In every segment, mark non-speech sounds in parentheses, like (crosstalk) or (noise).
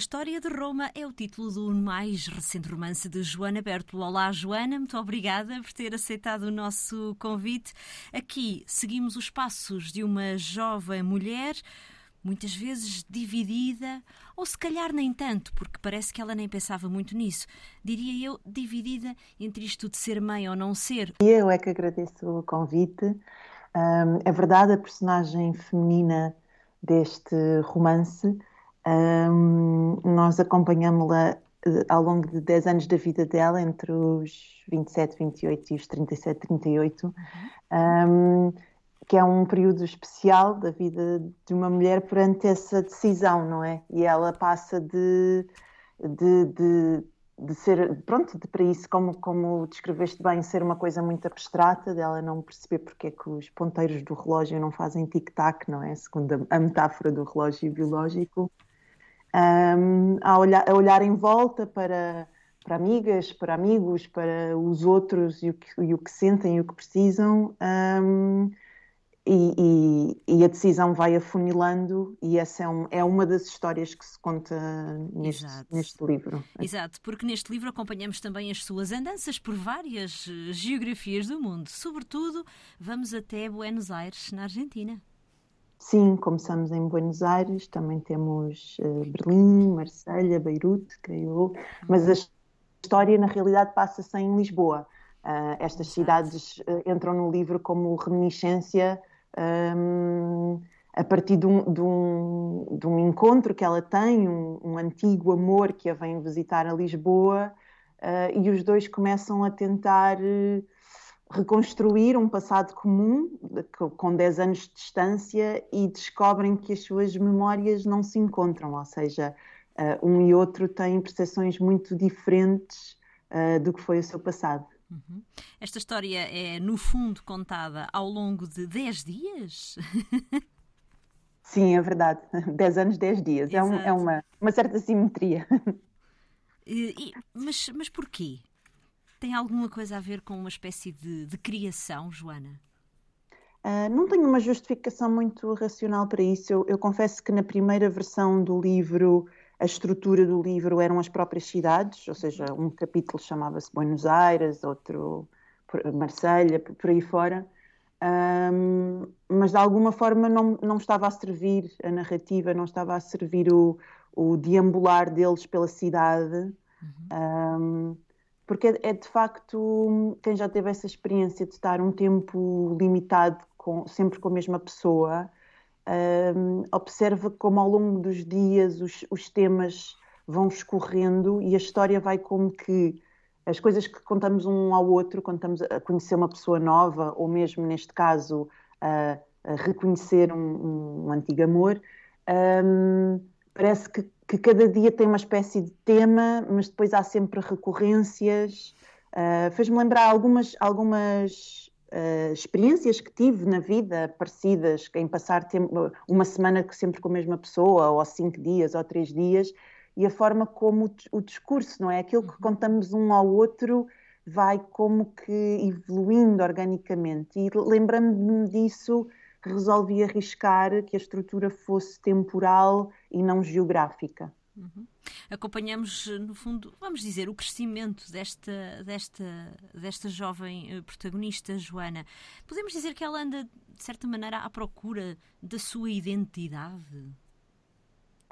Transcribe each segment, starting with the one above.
História de Roma é o título do mais recente romance de Joana Bertolo. Olá, Joana, muito obrigada por ter aceitado o nosso convite. Aqui seguimos os passos de uma jovem mulher, muitas vezes dividida, ou se calhar nem tanto, porque parece que ela nem pensava muito nisso. Diria eu, dividida entre isto de ser mãe ou não ser. Eu é que agradeço o convite. Um, é verdade, a personagem feminina deste romance um, nós acompanhamos-la eh, ao longo de 10 anos da vida dela, entre os 27, 28 e os 37, 38, uhum. um, que é um período especial da vida de uma mulher perante essa decisão, não é? E ela passa de, de, de, de ser, pronto, de, para isso, como, como descreveste bem, ser uma coisa muito abstrata, dela não perceber porque é que os ponteiros do relógio não fazem tic-tac, não é? Segundo a, a metáfora do relógio biológico um, a, olhar, a olhar em volta para, para amigas, para amigos, para os outros e o que, e o que sentem e o que precisam. Um, e, e, e, a decisão vai afunilando, e essa é, um, é, uma das histórias que se conta neste, neste, livro. Exato, porque neste livro acompanhamos também as suas andanças por várias eh, geografias do mundo. Sobretudo, vamos até Buenos Aires, na Argentina. Sim, começamos em Buenos Aires, também temos uh, Berlim, Marselha, Beirute, creio mas a história na realidade passa-se em Lisboa. Uh, estas cidades uh, entram no livro como reminiscência um, a partir de um, de, um, de um, encontro que ela tem, um, um, antigo amor que a vem visitar a Lisboa, e os dois começam a tentar reconstruir um passado comum com 10 anos de distância e descobrem que as suas memórias não se encontram, ou seja, uh, um e outro têm percepções muito diferentes uh, do que foi o seu passado. Uhum. Esta história é, no fundo, contada ao longo de 10 dias? (laughs) Sim, é verdade. (laughs) 10 anos, 10 dias. É, um, é, uma, uma certa simetria. (laughs) E, mas, mas porquê? Tem alguma coisa a ver com uma espécie de, de criação, Joana? Uh, não tenho uma justificação muito racional para isso. Eu, eu, confesso que na primeira versão do livro, a estrutura do livro eram as próprias cidades, ou seja, um capítulo chamava-se Buenos Aires, outro Marselha, por aí fora. Um, mas de alguma forma não, não estava a servir a narrativa, não estava a servir o, o deambular deles pela cidade. Uhum. Um, porque é, é, de facto quem já teve essa experiência de estar um tempo limitado com, sempre com a mesma pessoa um, observa como ao longo dos dias os, os, temas vão escorrendo e a história vai como que as coisas que contamos um ao outro quando estamos a conhecer uma pessoa nova ou mesmo neste caso a, a reconhecer um, um, antigo amor um, parece que que cada dia tem uma espécie de tema, mas depois há sempre recorrências. Uh, Fez-me lembrar algumas, algumas uh, experiências que tive na vida parecidas, em passar tempo, uma semana sempre com a mesma pessoa, ou cinco dias, ou três dias, e a forma como o, o discurso, não é? Aquilo que uhum. contamos um ao outro vai como que evoluindo organicamente. E lembrando-me disso resolvi arriscar que a estrutura fosse temporal e não geográfica. Uhum. Acompanhamos, no fundo, vamos dizer, o crescimento desta, desta, desta jovem eh, protagonista, Joana. Podemos dizer que ela anda, de certa maneira, à procura da sua identidade?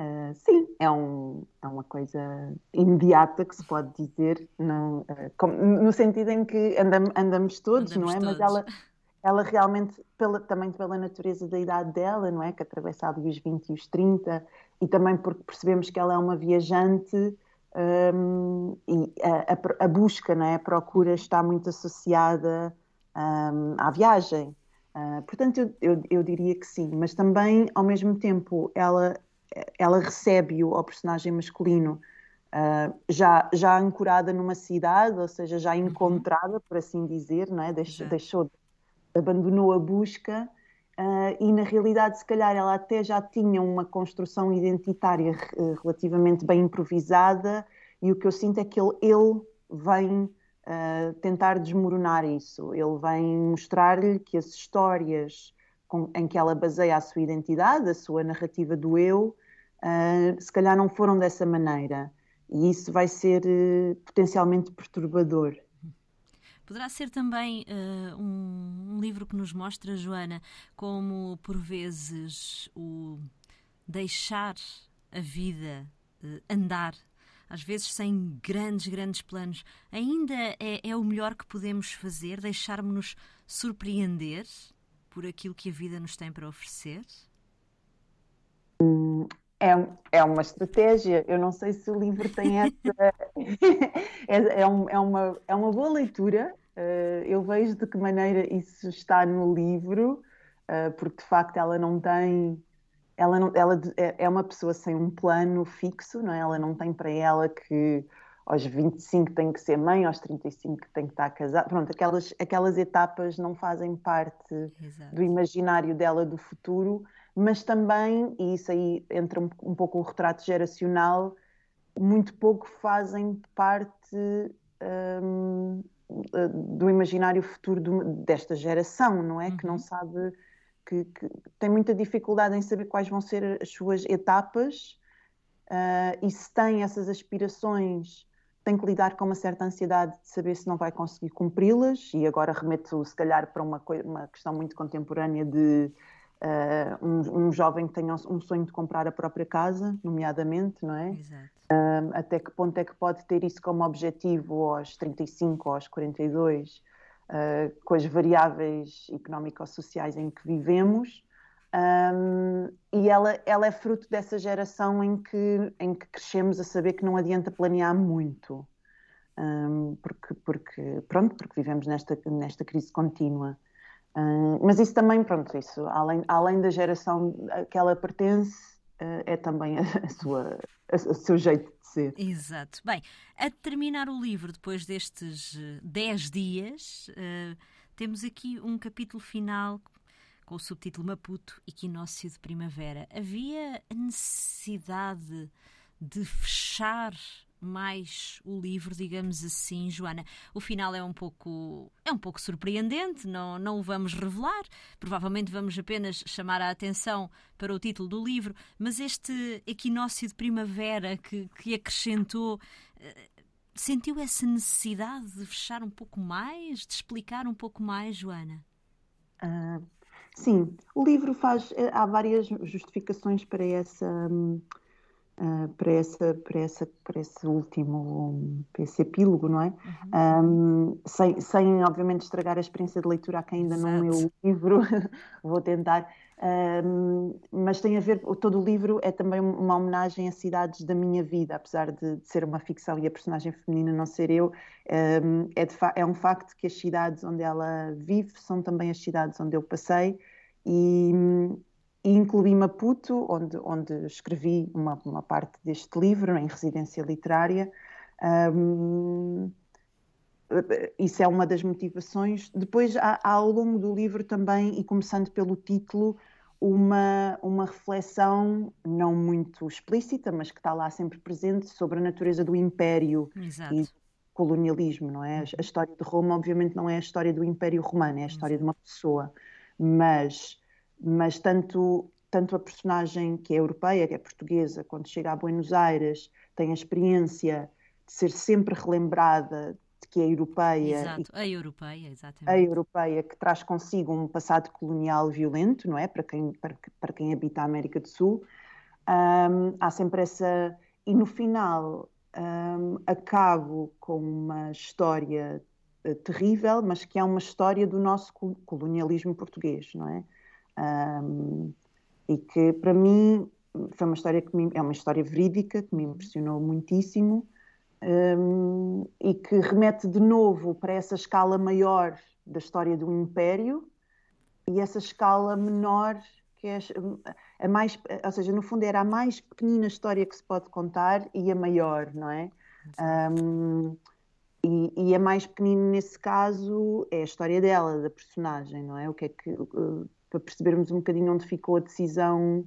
Uh, sim, é, um, é uma coisa imediata que se pode dizer, não, uh, como, no sentido em que andam, andamos todos, andamos não é? Todos. Mas ela ela realmente, pela, também pela natureza da idade dela, não é? Que atravessa ali os 20 e os 30, e também porque percebemos que ela é uma viajante um, e a, a, a, busca, não é? A procura está muito associada um, à viagem. Uh, portanto, eu, eu, eu, diria que sim, mas também, ao mesmo tempo, ela, ela recebe-o ao personagem masculino uh, já, já ancorada numa cidade, ou seja, já uhum. encontrada, por assim dizer, não é? Deixou, deixou abandonou a busca uh, e, na realidade, se calhar ela até já tinha uma construção identitária uh, relativamente bem improvisada e o que eu sinto é que ele, ele vem uh, tentar desmoronar isso. Ele vem mostrar-lhe que as histórias com, em que ela baseia a sua identidade, a sua narrativa do eu, uh, se calhar não foram dessa maneira. E isso vai ser uh, potencialmente perturbador. Poderá ser também uh, um, um, livro que nos mostra, Joana, como por vezes o deixar a vida uh, andar, às vezes sem grandes, grandes planos, ainda é, é o melhor que podemos fazer, deixarmos-nos surpreender por aquilo que a vida nos tem para oferecer? É, é uma estratégia. Eu não sei se o livro tem (laughs) essa. (laughs) é, é, um, é, uma, é uma boa leitura. Uh, eu vejo de que maneira isso está no livro, uh, porque de facto ela não tem. Ela, não, ela é, é uma pessoa sem um plano fixo, não é? Ela não tem para ela que aos 25 tem que ser mãe, aos 35 tem que estar casada. Pronto, aquelas, aquelas etapas não fazem parte Exato. do imaginário dela do futuro mas também, e isso aí entra um, um pouco o retrato geracional, muito pouco fazem parte um, do imaginário futuro do, desta geração, não é? Uhum. Que não uhum. sabe, que, que, tem muita dificuldade em saber quais vão ser as suas etapas uh, e se tem essas aspirações tem que lidar com uma certa ansiedade de saber se não vai conseguir cumpri-las e agora remeto se calhar para uma, uma questão muito contemporânea de Uh, um, um, jovem que tenha um sonho de comprar a própria casa, nomeadamente, não é? Exato. Uh, até que ponto é que pode ter isso como objetivo aos 35 ou aos 42, uh, ah, com as variáveis económico-sociais em que vivemos? Um, e ela, ela é fruto dessa geração em que, em que crescemos a saber que não adianta planear muito. Um, porque, porque, pronto, porque vivemos nesta, nesta crise contínua. Uh, mas isso também, pronto, isso, além, além da geração a que ela pertence, uh, é também a, a sua, a, o seu jeito de ser. Exato. Bem, a terminar o livro, depois destes 10 uh, dias, temos aqui um capítulo final com o subtítulo Maputo, Equinócio de Primavera. Havia a necessidade de fechar mais o livro, digamos assim, Joana. O final é um pouco é um pouco surpreendente, não não o vamos revelar. Provavelmente vamos apenas chamar a atenção para o título do livro, mas este equinócio de primavera que que acrescentou eh, sentiu essa necessidade de fechar um pouco mais, de explicar um pouco mais, Joana? Uh, sim, o livro faz eh, há várias justificações para essa hum, uh, para, essa, para, essa, para esse último, para esse epílogo, não é? Uhum. Um, sem, sem, obviamente, estragar a experiência de leitura a quem ainda Exato. não leu o livro, (laughs) vou tentar. Um, mas tem a ver, todo o livro é também uma homenagem a cidades da minha vida, apesar de, de ser uma ficção e a personagem feminina não ser eu, um, é, é, um facto que as cidades onde ela vive são também as cidades onde eu passei e, e incluí Maputo, onde, onde escrevi uma, uma parte deste livro, em residência literária. Um, isso é uma das motivações. Depois, há, há, ao longo do livro também, e começando pelo título, uma, uma reflexão não muito explícita, mas que está lá sempre presente, sobre a natureza do império Exato. e do colonialismo, não é? A história de Roma, obviamente, não é a história do Império Romano, é a história de uma pessoa, mas mas tanto, tanto a personagem que é europeia, que é portuguesa, quando chega a Buenos Aires, tem a experiência de ser sempre relembrada de que é europeia. Exato, e, a europeia, exatamente. A europeia que traz consigo um passado colonial violento, não é? Para quem, para, para quem habita a América do Sul. Um, há sempre essa. E no final um, acabo com uma história uh, terrível, mas que é uma história do nosso colonialismo português, não é? Um, e que para mim foi uma história que me, é uma história verídica que me impressionou muitíssimo um, e que remete de novo para essa escala maior da história do Império e essa escala menor que é a mais, ou seja, no fundo era a mais pequenina história que se pode contar e a maior, não é? Um, e, e, a mais pequenina nesse caso é a história dela, da personagem, não é? O que é que para percebermos um bocadinho onde ficou a decisão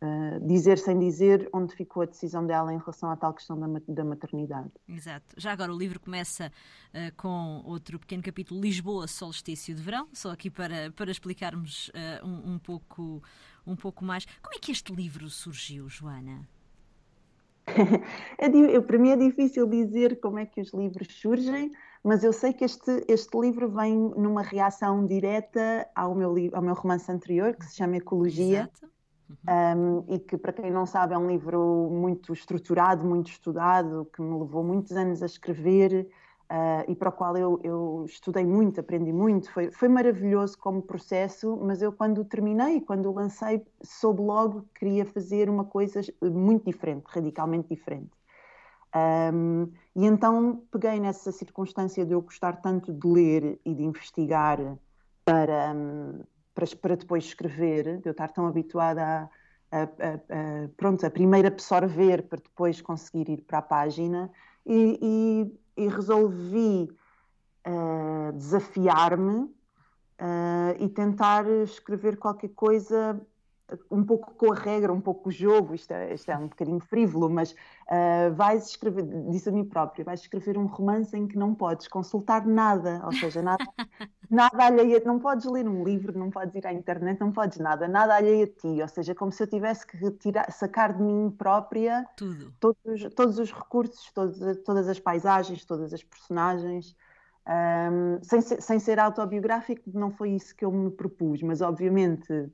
uh, dizer sem dizer onde ficou a decisão dela em relação à tal questão da, da maternidade. Exato. Já agora o livro começa uh, com outro pequeno capítulo, Lisboa, Solstício de Verão, só aqui para, para explicarmos uh, um, um, pouco, um pouco mais. Como é que este livro surgiu, Joana? (laughs) é, para mim é difícil dizer como é que os livros surgem, mas eu sei que este, este livro vem numa reação direta ao meu, ao meu romance anterior, que se chama Ecologia. Uhum. Um, e que, para quem não sabe, é um livro muito estruturado, muito estudado, que me levou muitos anos a escrever uh, e para o qual eu, eu, estudei muito, aprendi muito. Foi, foi maravilhoso como processo, mas eu, quando terminei, quando o lancei, soube logo que queria fazer uma coisa muito diferente, radicalmente diferente. Um, e então peguei nessa circunstância de eu gostar tanto de ler e de investigar para, para, para depois escrever, de eu estar tão habituada a, a, a, a, pronto, a primeiro absorver para depois conseguir ir para a página e, e, e resolvi uh, desafiar-me uh, e tentar escrever qualquer coisa um pouco com a regra, um pouco com o jogo, isto é, isto é um bocadinho frívolo, mas uh, vais escrever, disse a mim própria, vais escrever um romance em que não podes consultar nada, ou seja, nada, (laughs) nada alheia, não podes ler um livro, não podes ir à internet, não podes nada, nada alheia a ti, ou seja, como se eu tivesse que retirar, sacar de mim própria Tudo. Todos, todos os recursos, todos, todas as paisagens, todas as personagens, um, sem, ser, sem, ser, autobiográfico, não foi isso que eu me propus, mas obviamente, uh,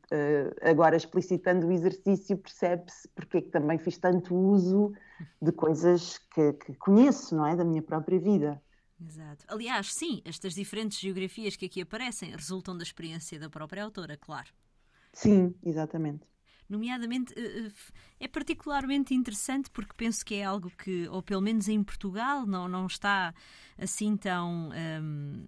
agora explicitando o exercício, percebe-se porque é que também fiz tanto uso de coisas que, que, conheço, não é? Da minha própria vida. Exato. Aliás, sim, estas diferentes geografias que aqui aparecem resultam da experiência da própria autora, claro. Sim, exatamente nomeadamente eh, eh, é particularmente interessante porque penso que é algo que, ou pelo menos em Portugal, não, não está assim tão. Um,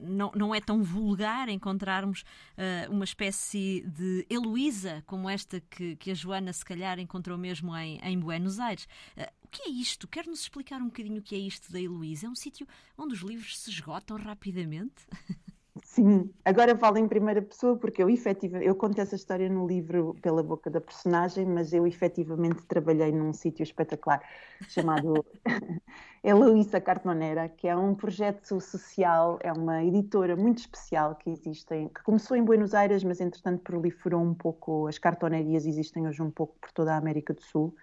não, não é tão vulgar encontrarmos uh, uma espécie de Heloísa como esta que, que a Joana se calhar encontrou mesmo em, em Buenos Aires. Uh, o que é isto? Quer-nos explicar um bocadinho o que é isto da Heloísa? É um sítio onde os livros se esgotam rapidamente? (laughs) Sim, agora falo em primeira pessoa porque eu efetivamente, eu conto essa história no livro pela boca da personagem, mas eu efetivamente trabalhei num sítio espetacular chamado (laughs) Heloísa Cartonera, que é um projeto social, é uma editora muito especial que existe, que começou em Buenos Aires, mas entretanto proliferou um pouco, as cartonerias existem hoje um pouco por toda a América do Sul.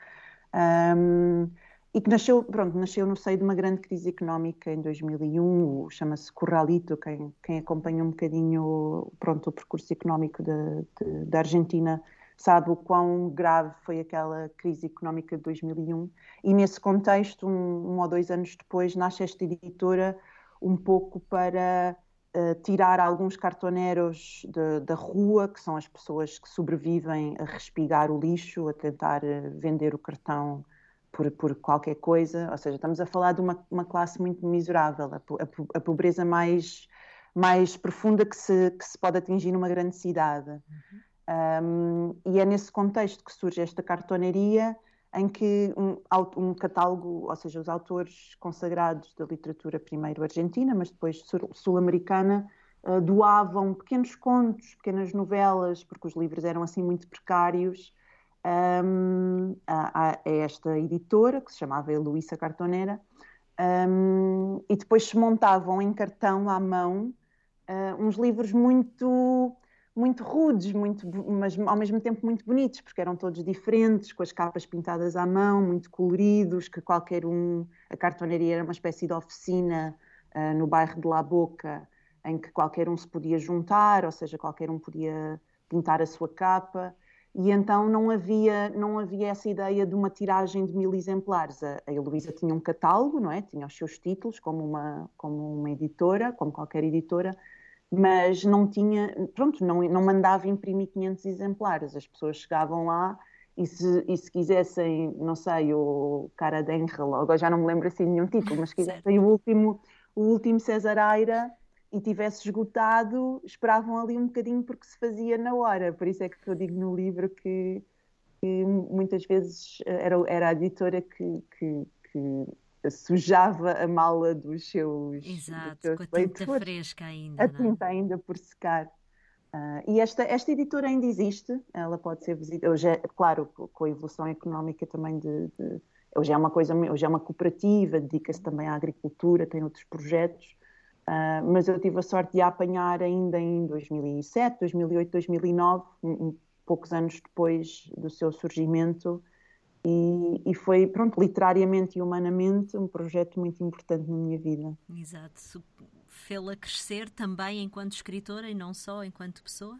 Um, e que nasceu, pronto, nasceu no seio de uma grande crise económica em 2001, chama-se Corralito, quem, quem acompanha um bocadinho pronto, o percurso económico da Argentina sabe o quão grave foi aquela crise económica de 2001 e nesse contexto, um, um ou dois anos depois, nasce esta editora um pouco para uh, tirar alguns cartoneros de, da rua, que são as pessoas que sobrevivem a respigar o lixo, a tentar uh, vender o cartão por, por qualquer coisa, ou seja, estamos a falar de uma, uma classe muito miserável, a, a, a, pobreza mais, mais profunda que se, que se pode atingir numa grande cidade. Uhum. Um, e é nesse contexto que surge esta cartonaria em que um, um, catálogo, ou seja, os autores consagrados da literatura primeiro argentina, mas depois sul-americana, uh, doavam pequenos contos, pequenas novelas, porque os livros eram assim muito precários, um, a, a, esta editora, que se chamava Luísa Cartonera, um, e depois se montavam em cartão à mão uh, uns livros muito muito rudes, muito, mas ao mesmo tempo muito bonitos, porque eram todos diferentes, com as capas pintadas à mão, muito coloridos, que qualquer um, a cartonaria era uma espécie de oficina uh, no bairro de La Boca, em que qualquer um se podia juntar, ou seja, qualquer um podia pintar a sua capa e então não havia, não havia essa ideia de uma tiragem de mil exemplares. A, a Heloísa tinha um catálogo, não é? Tinha os seus títulos como uma, como uma editora, como qualquer editora, mas não tinha, pronto, não, não mandava imprimir 500 exemplares. As pessoas chegavam lá e se, e se quisessem, não sei, o Cara de Angel, agora já não me lembro assim nenhum título, mas se quisessem o último, o último César Aira, e tivesse esgotado, esperavam ali um bocadinho porque se fazia na hora. Por isso é que eu digo no livro que, que muitas vezes era, era a editora que, que, que sujava a mala dos seus. Exato, dos seus com a tinta fresca ainda. A é? tinta ainda por secar. Uh, e esta, esta editora ainda existe, ela pode ser visitada, hoje é, claro, com a evolução económica também de, de hoje é uma coisa, hoje é uma cooperativa, dedica-se também à agricultura, tem outros projetos, uh, mas eu tive a sorte de a apanhar ainda em 2007, 2008, 2009, um, poucos anos depois do seu surgimento, e, e, foi, pronto, literariamente e humanamente, um projeto muito importante na minha vida. Exato. Fê-la crescer também enquanto escritora e não só enquanto pessoa?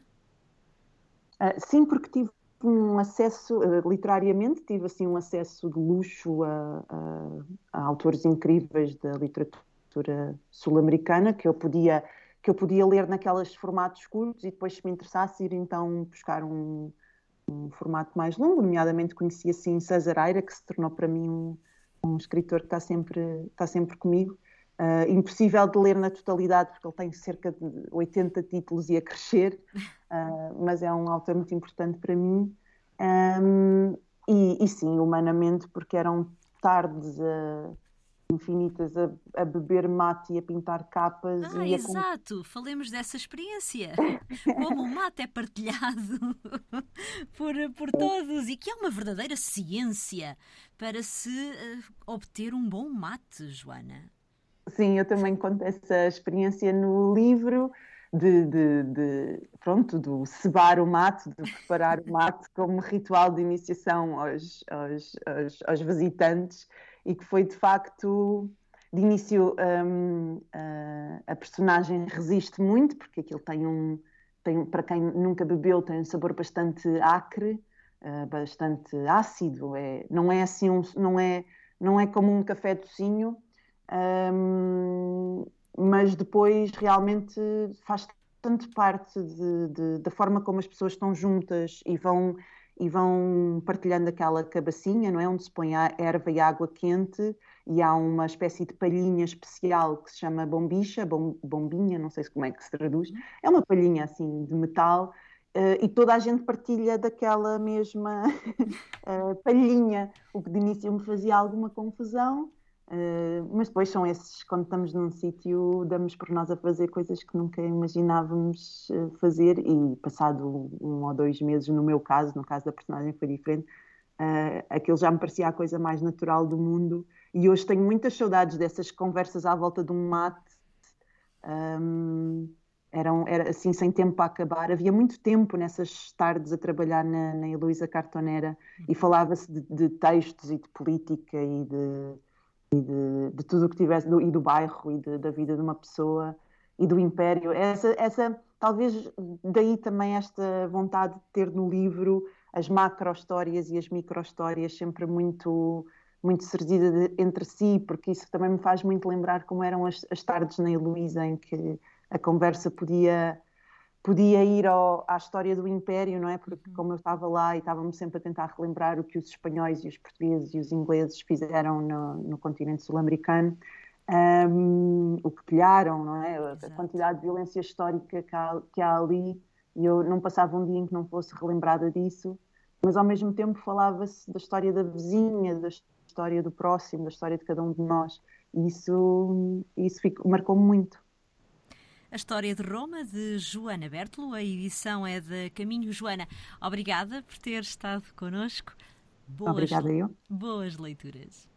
Uh, sim, porque tive um acesso, uh, literariamente, tive assim um acesso de luxo a, a, a autores incríveis da literatura sul-americana que eu podia que eu podia ler naqueles formatos curtos e depois, se me interessasse, ir então buscar um, um formato mais longo, nomeadamente conheci assim César Aira, que se tornou para mim um, um escritor que está sempre, está sempre comigo. Uh, impossível de ler na totalidade, porque ele tem cerca de 80 títulos e a crescer, uh, mas é um autor muito importante para mim. Um, e, e, sim, humanamente, porque eram tardes a, infinitas a, a, beber mate e a pintar capas. Ah, e exato! Falemos dessa experiência. (laughs) Como o mate é partilhado (laughs) por, por todos e que é uma verdadeira ciência para se uh, obter um bom mate, Joana. Sim, eu também conto essa experiência no livro. De, de, de, pronto, do cebar o mate, de preparar o mate como ritual de iniciação aos, aos, aos, aos visitantes e que foi de facto de início um, a, a, personagem resiste muito porque aquilo tem um tem, para quem nunca bebeu tem um sabor bastante acre uh, bastante ácido. É não é assim um, não é não é como um café docinho um, mas depois realmente faz tanto parte de, de, da forma como as pessoas estão juntas e vão e vão partilhando aquela cabacinha, não é? Onde se põe a erva e a água quente e há uma espécie de palhinha especial que se chama bombicha, bom, bombinha, não sei como é que se traduz. É uma palhinha assim de metal uh, e toda a gente partilha daquela mesma uh, (laughs) palhinha, o que de início me fazia alguma confusão Uh, mas depois são esses, quando estamos num sítio, damos por nós a fazer coisas que nunca imaginávamos uh, fazer e passado um ou dois meses, no meu caso, no caso da personagem foi diferente, uh, aquilo já me parecia a coisa mais natural do mundo e hoje tenho muitas saudades dessas conversas à volta de um mate. Um, eram, era assim, sem tempo para acabar. Havia muito tempo nessas tardes a trabalhar na, na Heloísa Cartonera e falava-se de, de textos e de política e de e de, de tudo o que tivesse, do, e do bairro e de, da vida de uma pessoa e do império. Essa, essa, talvez daí também esta vontade de ter no livro as macro-histórias e as micro-histórias sempre muito muito servidas entre si, porque isso também me faz muito lembrar como eram as, as tardes na Heloísa, em que a conversa podia podia ir ao, à história do Império, não é? Porque como eu estava lá e estávamos sempre a tentar relembrar o que os espanhóis e os portugueses e os ingleses fizeram no, no continente sul-americano, um, o que pilharam, não é? Exato. A quantidade de violência histórica que há, que há ali, e eu não passava um dia em que não fosse relembrada disso, mas ao mesmo tempo falava-se da história da vizinha, da história do próximo, da história de cada um de nós, e isso, isso marcou-me muito. A História de Roma, de Joana Bertolo. A edição é de Caminho. Joana, obrigada por ter estado connosco. Boas, Obrigada eu. Boas leituras.